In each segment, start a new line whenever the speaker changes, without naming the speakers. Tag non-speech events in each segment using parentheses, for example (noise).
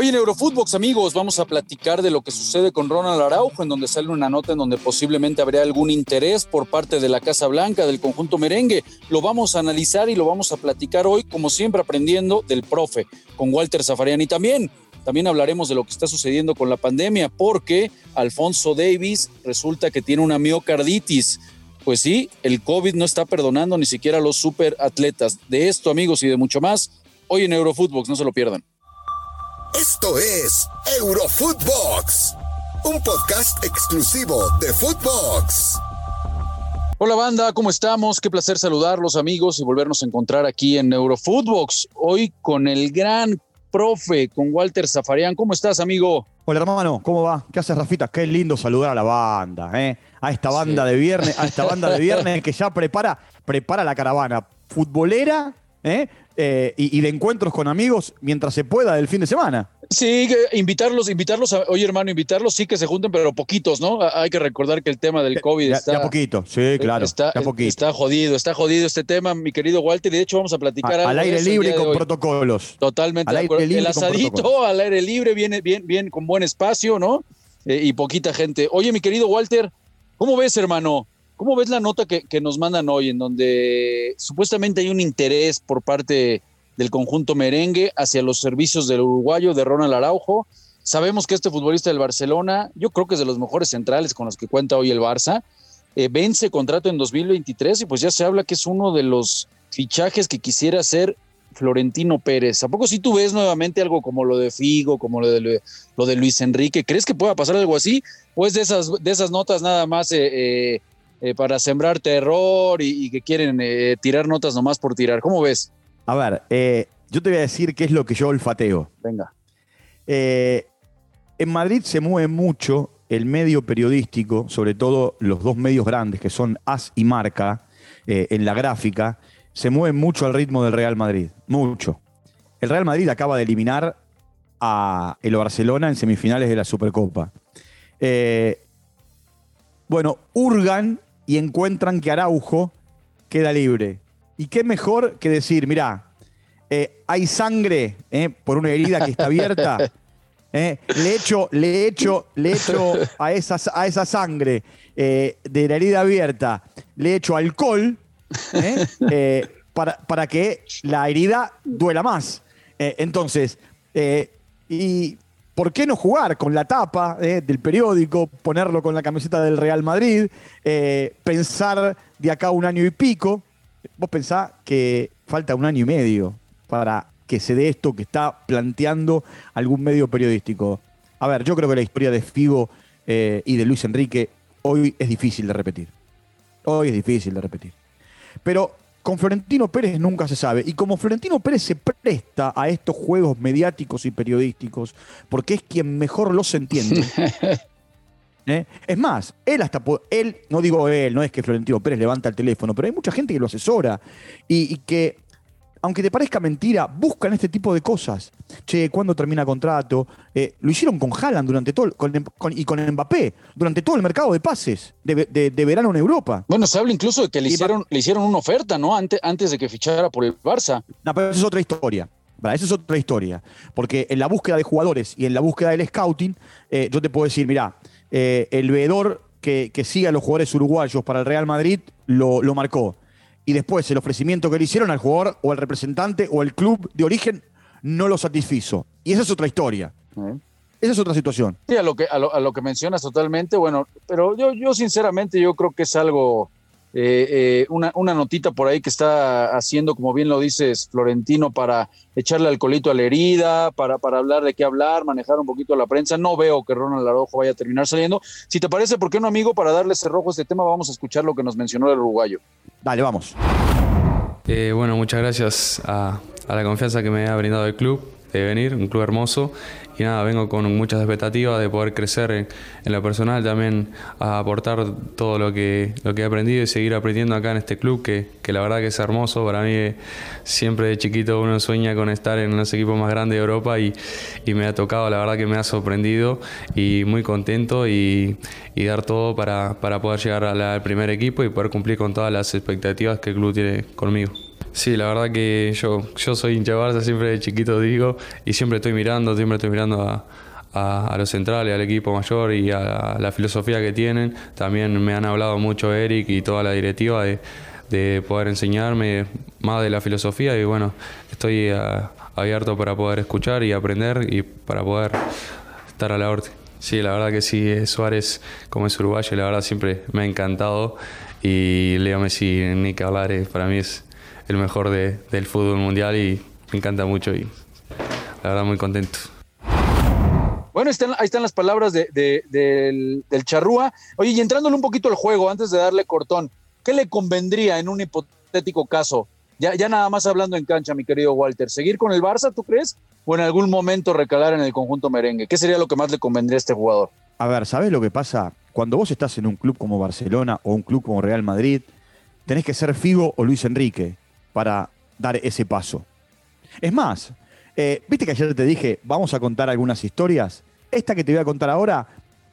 Hoy en Eurofootbox, amigos, vamos a platicar de lo que sucede con Ronald Araujo, en donde sale una nota en donde posiblemente habría algún interés por parte de la Casa Blanca, del conjunto merengue. Lo vamos a analizar y lo vamos a platicar hoy, como siempre, aprendiendo del profe, con Walter Zafarian. Y también, también hablaremos de lo que está sucediendo con la pandemia, porque Alfonso Davis resulta que tiene una miocarditis. Pues sí, el COVID no está perdonando ni siquiera a los superatletas. De esto, amigos, y de mucho más, hoy en Eurofootbox, no se lo pierdan.
Esto es Eurofootbox, un podcast exclusivo de Footbox.
Hola banda, ¿cómo estamos? Qué placer saludarlos amigos y volvernos a encontrar aquí en Eurofootbox. Hoy con el gran profe, con Walter Zafarian. ¿Cómo estás, amigo?
Hola hermano, ¿cómo va? ¿Qué haces, Rafita? Qué lindo saludar a la banda, ¿eh? A esta banda de viernes, a esta banda de viernes que ya prepara, prepara la caravana futbolera, ¿eh? Eh, y, de encuentros con amigos mientras se pueda del fin de semana.
Sí, invitarlos, invitarlos, a, oye hermano, invitarlos, sí que se junten, pero poquitos, ¿no? Hay que recordar que el tema del COVID está...
Ya poquito, sí, eh, claro.
Está, está jodido, está jodido este tema, mi querido Walter, y de hecho vamos a platicar...
al aire libre con protocolos.
Totalmente. el asadito al aire libre, viene bien, bien, con buen espacio, ¿no? Eh, y poquita gente. Oye, mi querido Walter, ¿cómo ves, hermano? ¿Cómo ves la nota que, nos mandan hoy en donde supuestamente hay un interés por parte del conjunto merengue hacia los servicios del uruguayo de Ronald Araujo? Sabemos que este futbolista del Barcelona, yo creo que es de los mejores centrales con los que cuenta hoy el Barça, eh, vence contrato en 2023 y pues ya se habla que es uno de los fichajes que quisiera hacer Florentino Pérez. ¿A poco si tú ves nuevamente algo como lo de Figo, como lo de, Luis Enrique? ¿Crees que pueda pasar algo así? ¿O es de esas, de esas notas nada más eh, eh, eh, para sembrar terror y, que quieren eh, tirar notas nomás por tirar. ¿Cómo ves?
A ver, eh, yo te voy a decir qué es lo que yo olfateo.
Venga.
en Madrid se mueve mucho el medio periodístico, sobre todo los dos medios grandes que son AS y Marca, en la gráfica, se mueven mucho al ritmo del Real Madrid. Mucho. El Real Madrid acaba de eliminar a el Barcelona en semifinales de la Supercopa. bueno, hurgan y encuentran que Araujo queda libre. ¿Y qué mejor que decir, mirá, eh, hay sangre eh, por una herida que está abierta? (laughs) Eh, le echo, le echo, le echo a esa, a esa sangre de la herida abierta, le echo alcohol (laughs) para, para, que la herida duela más. entonces, y ¿por qué no jugar con la tapa eh, del periódico, ponerlo con la camiseta del Real Madrid, eh, pensar de acá un año y pico? Vos pensás que falta un año y medio para que se dé esto que está planteando algún medio periodístico. A ver, yo creo que la historia de Figo eh, y de Luis Enrique hoy es difícil de repetir. Hoy es difícil de repetir. Pero con Florentino Pérez nunca se sabe. Y como Florentino Pérez se presta a estos juegos mediáticos y periodísticos, porque es quien mejor los entiende. (laughs) ¿eh? Es más, él hasta, él, no digo él, no es que Florentino Pérez levanta el teléfono, pero hay mucha gente que lo asesora y que aunque te parezca mentira, buscan este tipo de cosas. Che, ¿cuándo termina contrato? Eh, lo hicieron con Haaland durante todo, y con Mbappé, durante todo el mercado de pases de, verano en Europa.
Bueno, se habla incluso de que le hicieron, le hicieron una oferta, ¿no? Antes, antes de que fichara por el Barça.
No, pero eso es otra historia. Esa es otra historia. Porque en la búsqueda de jugadores y en la búsqueda del scouting, eh, yo te puedo decir, mira, eh, el veedor que, que sigue a los jugadores uruguayos para el Real Madrid lo, lo marcó y después el ofrecimiento que le hicieron al jugador o al representante o el club de origen no lo satisfizo. Y esa es otra historia. Esa es otra situación.
Sí, a lo que, a lo, que mencionas totalmente, bueno, pero yo, yo sinceramente yo creo que es algo, eh, eh, una, una, notita por ahí que está haciendo, como bien lo dices, Florentino, para echarle alcoholito a la herida, para, para hablar de qué hablar, manejar un poquito la prensa. No veo que Ronald Araujo vaya a terminar saliendo. Si te parece, ¿por qué no, amigo? Para darle cerrojo a este tema, vamos a escuchar lo que nos mencionó el uruguayo.
Dale, vamos.
Eh, bueno, muchas gracias a, a la confianza que me ha brindado el club de venir, un club hermoso y nada, vengo con muchas expectativas de poder crecer en, lo personal, también aportar todo lo que, lo que he aprendido y seguir aprendiendo acá en este club, que, que la verdad que es hermoso. Para mí siempre de chiquito uno sueña con estar en los equipos más grandes de Europa y, y me ha tocado, la verdad que me ha sorprendido y muy contento y, y dar todo para, para poder llegar al primer equipo y poder cumplir con todas las expectativas que el club tiene conmigo. Sí, la verdad que yo, yo soy hincha Barça, siempre de chiquito digo, y siempre estoy mirando, siempre estoy mirando a, a, los centrales, al equipo mayor y a, la filosofía que tienen. También me han hablado mucho Eric y toda la directiva de, de poder enseñarme más de la filosofía y bueno, estoy eh, abierto para poder escuchar y aprender y para poder estar a la orden. Sí, la verdad que sí, eh, Suárez como es uruguayo, la verdad siempre me ha encantado y Leo Messi, ni que hablar, eh, para mí es el mejor del fútbol mundial y me encanta mucho y la verdad muy contento.
Bueno, ahí están las palabras del, del charrúa. Oye, y entrándole un poquito al juego, antes de darle cortón, ¿qué le convendría en un hipotético caso? Ya, ya nada más hablando en cancha, mi querido Walter, ¿seguir con el Barça, tú crees? ¿O en algún momento recalar en el conjunto merengue? ¿Qué sería lo que más le convendría a este jugador?
A ver, ¿sabes lo que pasa? Cuando vos estás en un club como Barcelona o un club como Real Madrid, tenés que ser Figo o Luis Enrique para dar ese paso. Es más, eh, viste que ayer te dije, vamos a contar algunas historias. Esta que te voy a contar ahora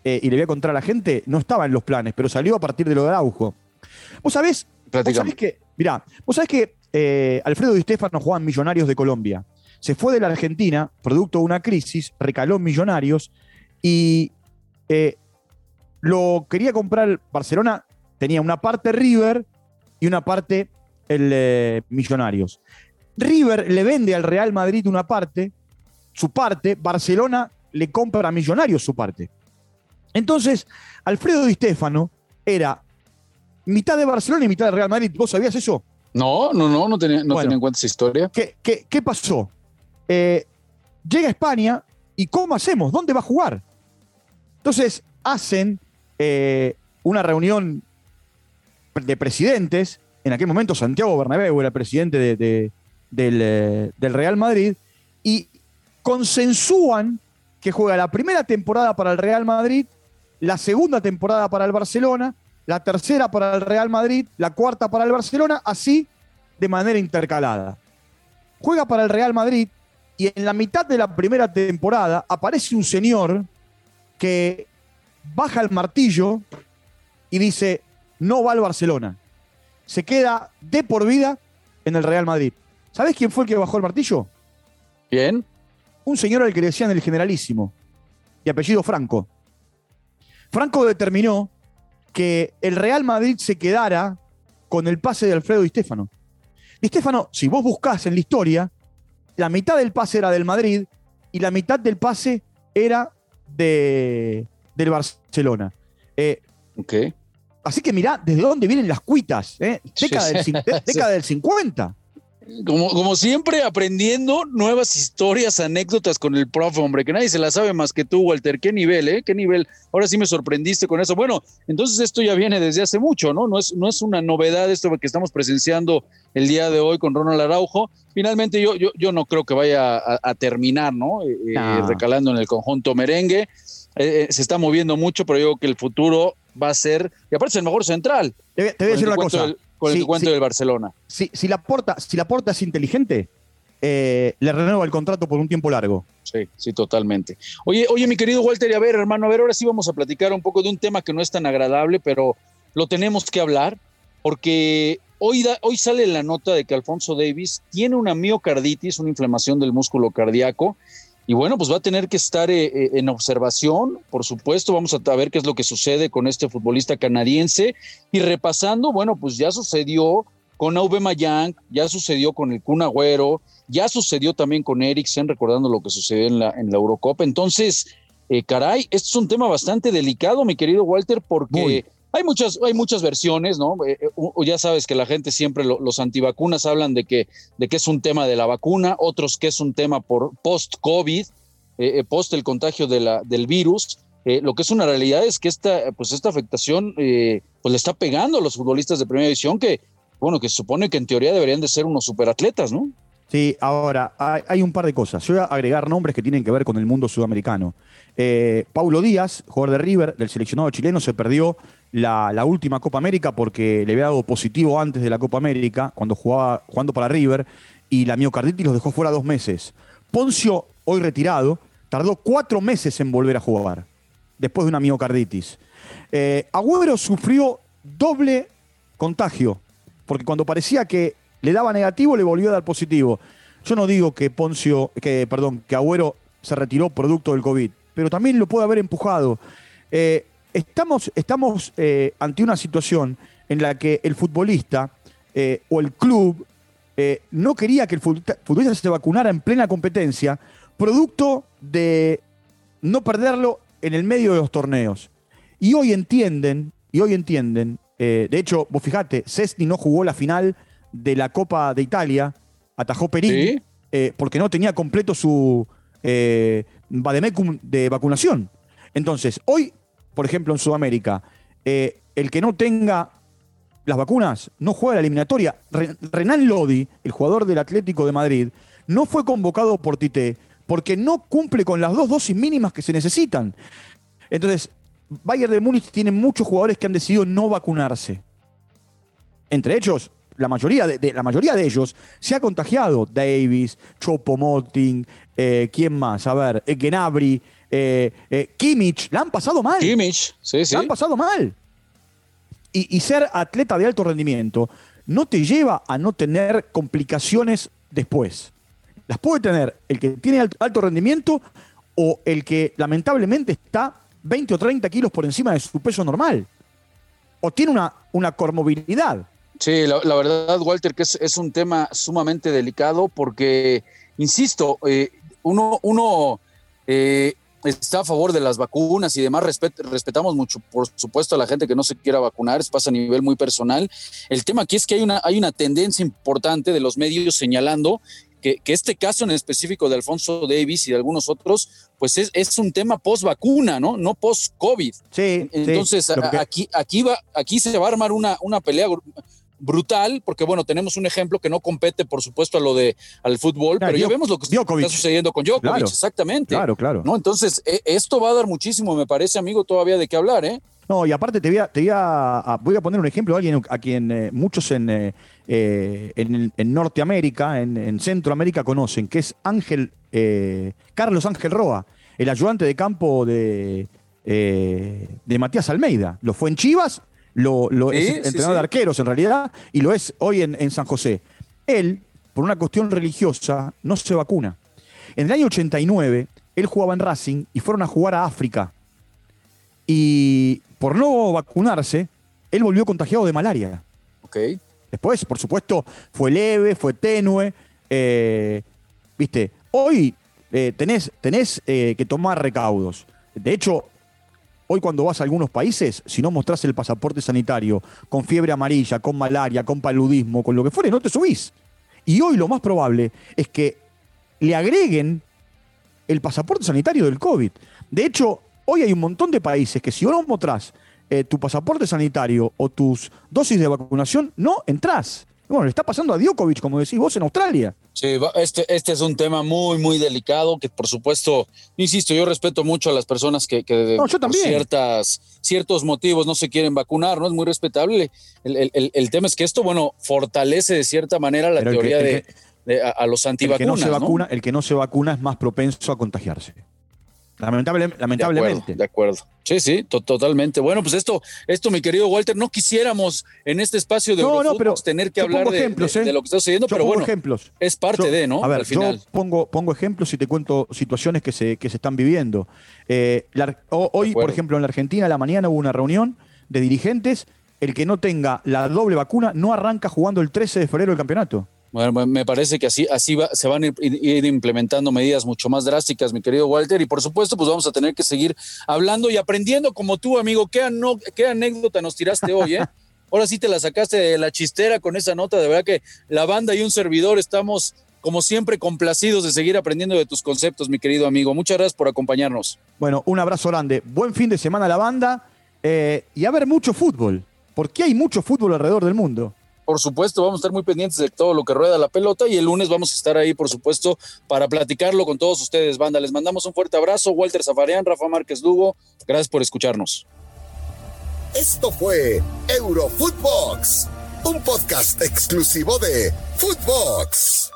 eh, y le voy a contar a la gente no estaba en los planes, pero salió a partir de lo de Araujo. Vos sabés, vos sabés que, mirá, vos sabés que eh, Alfredo Di Stefano jugaba en Millonarios de Colombia. Se fue de la Argentina, producto de una crisis, recaló en Millonarios y lo quería comprar Barcelona, tenía una parte River y una parte el Millonarios. River le vende al Real Madrid una parte, su parte, Barcelona le compra a Millonarios su parte. Entonces, Alfredo Di Stefano era mitad de Barcelona y mitad de Real Madrid. ¿Vos sabías eso?
No, no, no, no tenía, no en cuenta esa historia.
¿Qué, qué, pasó? Eh, llega a España y ¿cómo hacemos? ¿Dónde va a jugar? Entonces hacen eh, una reunión de presidentes. En aquel momento Santiago Bernabéu era presidente de, eh, del, Real Madrid y consensúan que juega la primera temporada para el Real Madrid, la segunda temporada para el Barcelona, la tercera para el Real Madrid, la cuarta para el Barcelona, así de manera intercalada. Juega para el Real Madrid y en la mitad de la primera temporada aparece un señor que baja el martillo y dice, no va al Barcelona. Se queda de por vida en el Real Madrid. ¿Sabes quién fue el que bajó el martillo?
¿Quién?
Un señor al que le decían el generalísimo, de apellido Franco. Franco determinó que el Real Madrid se quedara con el pase de Alfredo Di Stefano. Di Stefano, si vos buscás en la historia, la mitad del pase era del Madrid y la mitad del pase era de, del Barcelona.
Eh,
Así que mirá desde dónde vienen las cuitas. Eh? (laughs) Década, del, década del 50.
Como, como siempre, aprendiendo nuevas historias, anécdotas con el profe, hombre, que nadie se la sabe más que tú, Walter. ¿Qué nivel, eh? ¿Qué nivel? Ahora sí me sorprendiste con eso. Bueno, entonces esto ya viene desde hace mucho, ¿no? No es, no es una novedad esto que estamos presenciando el día de hoy con Ronald Araujo. Finalmente yo, yo, yo no creo que vaya a, terminar, ¿no? Eh, eh, recalando en el conjunto merengue. Eh, se está moviendo mucho, pero yo creo que el futuro va a ser, y aparte es el mejor central.
Te, voy a decir una cosa
con el cuento del Barcelona.
Si, si, la porta, si la porta es inteligente, eh, le renueva el contrato por un tiempo largo.
Sí, sí, totalmente. Oye, oye, mi querido Walter, y a ver, hermano, a ver, ahora sí vamos a platicar un poco de un tema que no es tan agradable, pero lo tenemos que hablar, porque hoy, hoy sale la nota de que Alfonso Davis tiene una miocarditis, una inflamación del músculo cardíaco, y bueno, pues va a tener que estar eh, eh, en observación, por supuesto. Vamos a ver qué es lo que sucede con este futbolista canadiense. Y repasando, bueno, pues ya sucedió con Aube Mayang, ya sucedió con el Kun Agüero, ya sucedió también con Eriksen, recordando lo que sucedió en la, Eurocopa. Entonces, eh, caray, esto es un tema bastante delicado, mi querido Walter, porque hay muchas, hay muchas versiones, ¿no? Eh, eh, ya sabes que la gente siempre, los antivacunas hablan de que, de que es un tema de la vacuna, otros que es un tema por post-COVID, eh, post el contagio de la, del virus. lo que es una realidad es que esta, pues esta afectación pues le está pegando a los futbolistas de primera división que, bueno, que se supone que en teoría deberían de ser unos superatletas, ¿no?
Sí, ahora, hay, un par de cosas. Yo voy a agregar nombres que tienen que ver con el mundo sudamericano. Paulo Díaz, jugador de River, del seleccionado chileno, se perdió la, última Copa América porque le había dado positivo antes de la Copa América, cuando jugaba jugando para River, y la miocarditis los dejó fuera dos meses. Poncio, hoy retirado, tardó cuatro meses en volver a jugar, después de una miocarditis. Eh, Agüero sufrió doble contagio, porque cuando parecía que le daba negativo, le volvió a dar positivo. Yo no digo que Poncio, que, perdón, que Agüero se retiró producto del COVID, pero también lo puede haber empujado. Eh, estamos estamos eh, ante una situación en la que el futbolista eh, o el club no quería que el futbolista se vacunara en plena competencia, producto de no perderlo en el medio de los torneos. Y hoy entienden, y hoy entienden, de hecho, vos fijate, Cesni no jugó la final de la Copa de Italia, atajó Perín, porque no tenía completo su, eh, Bademecum de vacunación. Entonces, hoy, por ejemplo, en Sudamérica, eh, el que no tenga las vacunas no juega la eliminatoria. Renan Lodi, el jugador del Atlético de Madrid, no fue convocado por Tite porque no cumple con las dos dosis mínimas que se necesitan. Entonces, Bayern de Múnich tiene muchos jugadores que han decidido no vacunarse. Entre ellos, la mayoría de, la mayoría de ellos se ha contagiado. Davis, Chopomoting, eh, ¿quién más? A ver, eh, Genabri, eh, eh, Kimmich, la han pasado mal.
Kimmich, sí, sí.
La han pasado mal. Y, ser atleta de alto rendimiento no te lleva a no tener complicaciones después. Las puede tener el que tiene alto, rendimiento o el que lamentablemente está 20 o 30 kilos por encima de su peso normal. O tiene una, una comorbilidad.
Sí, la, verdad, Walter, que es, un tema sumamente delicado porque, insisto, eh, uno, uno eh, está a favor de las vacunas y demás, respetamos mucho, por supuesto, a la gente que no se quiera vacunar, eso pasa a nivel muy personal. El tema aquí es que hay una, hay una tendencia importante de los medios señalando que, este caso en específico de Alfonso Davis y de algunos otros, pues es, un tema post vacuna, ¿no? No post COVID.
Sí.
Entonces, aquí, aquí, va, aquí se va a armar una, una pelea brutal, porque bueno, tenemos un ejemplo que no compete, por supuesto, a lo de al fútbol, pero ya vemos lo que está sucediendo con Djokovic, exactamente.
Claro, claro.
¿no? Entonces, e, esto va a dar muchísimo, me parece, amigo, todavía de qué hablar, ¿eh?
No, y aparte te voy a, te voy a, voy a poner un ejemplo de alguien a quien eh, muchos en, eh, eh, en, Norteamérica, en, Centroamérica conocen, que es Ángel, Carlos Ángel Roa, el ayudante de campo de, de Matías Almeida. Lo fue en Chivas lo, es entrenador de arqueros en realidad, y lo es hoy en, San José. Él, por una cuestión religiosa, no se vacuna. En el año 89, él jugaba en Racing y fueron a jugar a África. Y por no vacunarse, él volvió contagiado de malaria.
Ok.
Después, por supuesto, fue leve, fue tenue. Eh, Viste, hoy eh, tenés, tenés eh, que tomar recaudos. De hecho, Hoy cuando vas a algunos países, si no mostrás el pasaporte sanitario con fiebre amarilla, con malaria, con paludismo, con lo que fuere, no te subís. Y hoy lo más probable es que le agreguen el pasaporte sanitario del COVID. De hecho, hoy hay un montón de países que si no mostrás eh, tu pasaporte sanitario o tus dosis de vacunación, no entras. Bueno, le está pasando a Djokovic, como decís vos, en Australia.
Sí, este, este es un tema muy, muy delicado que, por supuesto, insisto, yo respeto mucho a las personas que, que
por
ciertas, ciertos motivos no se quieren vacunar, ¿no? Es muy respetable. El, tema es que esto, bueno, fortalece de cierta manera la teoría de, a, los antivacunas.
se vacuna, el que no se vacuna es más propenso a contagiarse lamentablemente.
De acuerdo, Sí, sí, totalmente. Bueno, pues esto, esto, mi querido Walter, no quisiéramos en este espacio de no, tener que hablar de, ejemplos, ¿eh? de, lo que está sucediendo, pero bueno,
ejemplos.
es parte de, ¿no?
A ver, yo pongo, pongo ejemplos y te cuento situaciones que se, que se están viviendo. Eh, hoy, por ejemplo, en la Argentina, a la mañana hubo una reunión de dirigentes. El que no tenga la doble vacuna no arranca jugando el 13 de febrero el campeonato.
Bueno, me parece que así, así va, se van a ir, implementando medidas mucho más drásticas, mi querido Walter, y por supuesto, pues vamos a tener que seguir hablando y aprendiendo como tú, amigo. ¿Qué, qué anécdota nos tiraste hoy, eh? (laughs) Ahora sí te la sacaste de la chistera con esa nota, de verdad que la banda y un servidor estamos, como siempre, complacidos de seguir aprendiendo de tus conceptos, mi querido amigo. Muchas gracias por acompañarnos.
Bueno, un abrazo grande. Buen fin de semana a la banda eh, y a ver mucho fútbol, porque hay mucho fútbol alrededor del mundo
por supuesto, vamos a estar muy pendientes de todo lo que rueda la pelota y el lunes vamos a estar ahí, por supuesto, para platicarlo con todos ustedes, banda. Les mandamos un fuerte abrazo. Walter Zafarian, Rafa Márquez Lugo, gracias por escucharnos.
Esto fue Eurofootbox, un podcast exclusivo de Footbox.